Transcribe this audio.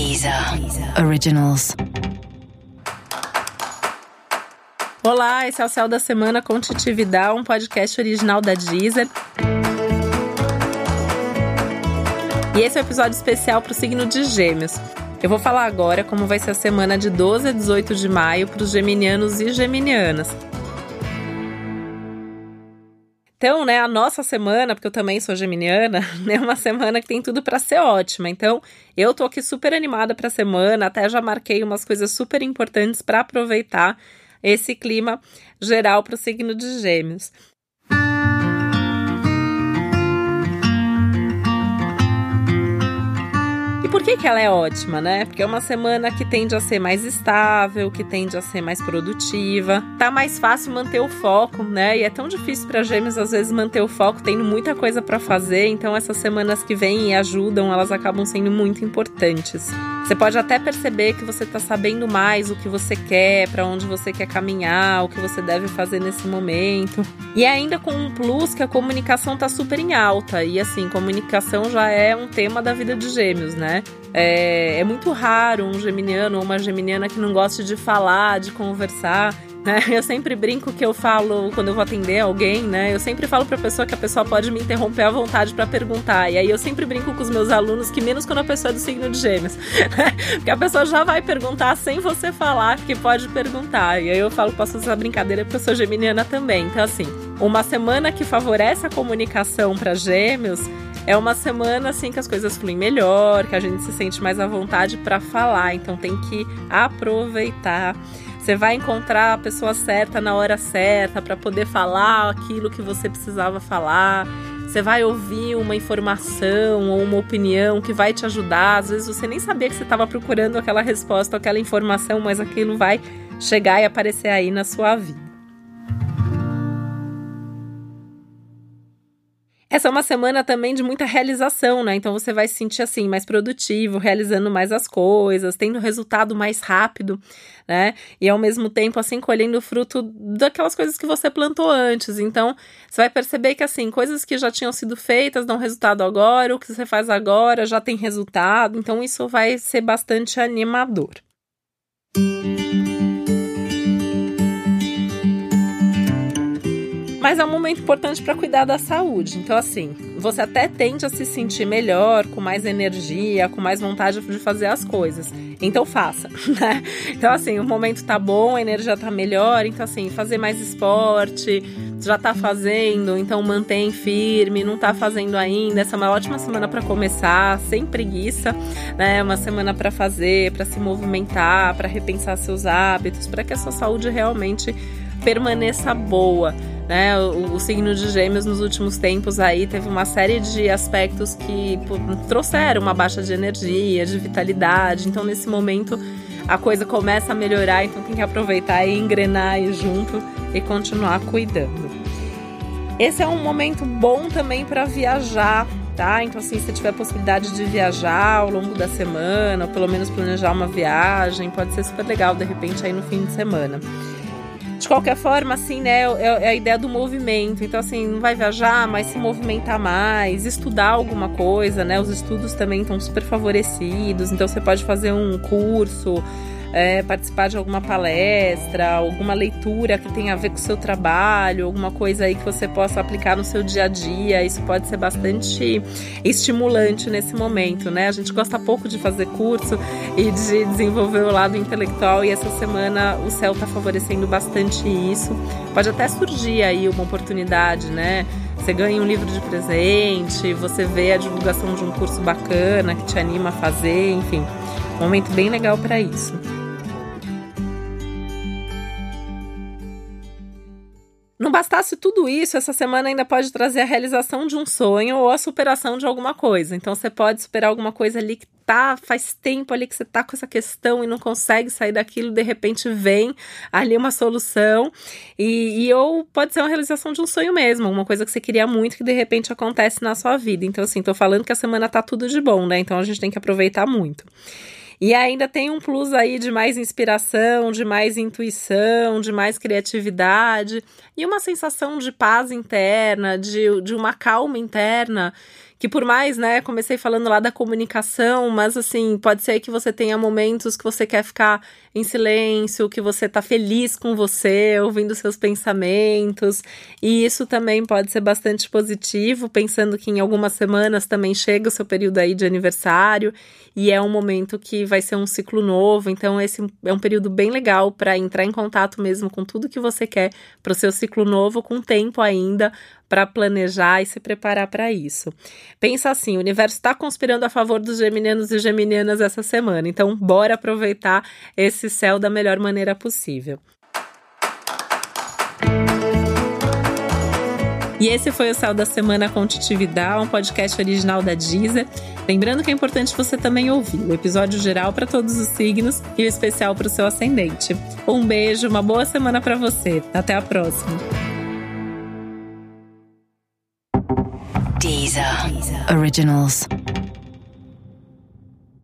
Deezer Originals. Olá, esse é o Céu da Semana com Titi Vidal, um podcast original da Deezer. E esse é o um episódio especial para o signo de Gêmeos. Eu vou falar agora como vai ser a semana de 12 a 18 de maio para os geminianos e geminianas. Então, né, a nossa semana, porque eu também sou geminiana, é uma semana que tem tudo para ser ótima. Então, eu tô aqui super animada para a semana, até já marquei umas coisas super importantes para aproveitar esse clima geral para o signo de Gêmeos. Por que, que ela é ótima, né? Porque é uma semana que tende a ser mais estável, que tende a ser mais produtiva. Tá mais fácil manter o foco, né? E é tão difícil para gêmeos às vezes manter o foco, tendo muita coisa para fazer. Então essas semanas que vêm e ajudam, elas acabam sendo muito importantes. Você pode até perceber que você está sabendo mais o que você quer, para onde você quer caminhar, o que você deve fazer nesse momento. E ainda com um plus que a comunicação está super em alta. E assim, comunicação já é um tema da vida de gêmeos, né? É, é muito raro um geminiano ou uma geminiana que não goste de falar, de conversar. Né? Eu sempre brinco que eu falo, quando eu vou atender alguém, né? Eu sempre falo pra pessoa que a pessoa pode me interromper à vontade para perguntar. E aí eu sempre brinco com os meus alunos que menos quando a pessoa é do signo de gêmeos. porque a pessoa já vai perguntar sem você falar que pode perguntar. E aí eu falo, posso usar brincadeira porque eu sou geminiana também. Então, assim, uma semana que favorece a comunicação para gêmeos é uma semana assim que as coisas fluem melhor, que a gente se sente mais à vontade para falar, então tem que aproveitar. Você vai encontrar a pessoa certa na hora certa para poder falar aquilo que você precisava falar. Você vai ouvir uma informação ou uma opinião que vai te ajudar. Às vezes você nem sabia que você estava procurando aquela resposta, aquela informação, mas aquilo vai chegar e aparecer aí na sua vida. Essa é uma semana também de muita realização, né? Então você vai se sentir assim, mais produtivo, realizando mais as coisas, tendo resultado mais rápido, né? E ao mesmo tempo, assim, colhendo o fruto daquelas coisas que você plantou antes. Então, você vai perceber que, assim, coisas que já tinham sido feitas dão resultado agora, o que você faz agora já tem resultado. Então, isso vai ser bastante animador. Música Mas é um momento importante para cuidar da saúde. Então, assim, você até tende a se sentir melhor, com mais energia, com mais vontade de fazer as coisas. Então, faça, né? Então, assim, o momento tá bom, a energia tá melhor. Então, assim, fazer mais esporte, já tá fazendo, então mantém firme, não tá fazendo ainda. Essa é uma ótima semana para começar, sem preguiça, né? Uma semana para fazer, para se movimentar, para repensar seus hábitos, para que a sua saúde realmente permaneça boa. Né? O, o, signo de Gêmeos nos últimos tempos aí teve uma série de aspectos que pô, trouxeram uma baixa de energia, de vitalidade. Então, nesse momento, a coisa começa a melhorar, então tem que aproveitar e engrenar aí junto e continuar cuidando. Esse é um momento bom também para viajar, tá? Então, assim, se tiver a possibilidade de viajar ao longo da semana, ou pelo menos planejar uma viagem, pode ser super legal de repente aí no fim de semana. De qualquer forma, assim, né, é, é a ideia do movimento. Então, assim, não vai viajar, mas se movimentar mais, estudar alguma coisa, né? Os estudos também estão super favorecidos. Então, você pode fazer um curso, é, participar de alguma palestra, alguma leitura que tenha a ver com o seu trabalho, alguma coisa aí que você possa aplicar no seu dia a dia. Isso pode ser bastante estimulante nesse momento, né? A gente gosta pouco de fazer curso e de desenvolver o lado intelectual e essa semana o céu está favorecendo bastante isso. Pode até surgir aí uma oportunidade, né? Você ganha um livro de presente, você vê a divulgação de um curso bacana que te anima a fazer, enfim, um momento bem legal para isso. Não bastasse tudo isso, essa semana ainda pode trazer a realização de um sonho ou a superação de alguma coisa. Então você pode superar alguma coisa ali que tá faz tempo ali que você tá com essa questão e não consegue sair daquilo, de repente vem ali uma solução e, e ou pode ser uma realização de um sonho mesmo, uma coisa que você queria muito que de repente acontece na sua vida. Então assim, tô falando que a semana tá tudo de bom, né? Então a gente tem que aproveitar muito. E ainda tem um plus aí de mais inspiração, de mais intuição, de mais criatividade e uma sensação de paz interna, de, de uma calma interna que por mais, né, comecei falando lá da comunicação, mas assim, pode ser que você tenha momentos que você quer ficar em silêncio, que você tá feliz com você, ouvindo seus pensamentos, e isso também pode ser bastante positivo, pensando que em algumas semanas também chega o seu período aí de aniversário, e é um momento que vai ser um ciclo novo, então esse é um período bem legal para entrar em contato mesmo com tudo que você quer para o seu ciclo novo, com tempo ainda para planejar e se preparar para isso. Pensa assim, o universo está conspirando a favor dos geminianos e geminianas essa semana, então bora aproveitar esse céu da melhor maneira possível. E esse foi o Céu da Semana com Titividade, um podcast original da Deezer. Lembrando que é importante você também ouvir o episódio geral para todos os signos e o especial para o seu ascendente. Um beijo, uma boa semana para você. Até a próxima. Deezer. Deezer. Originals.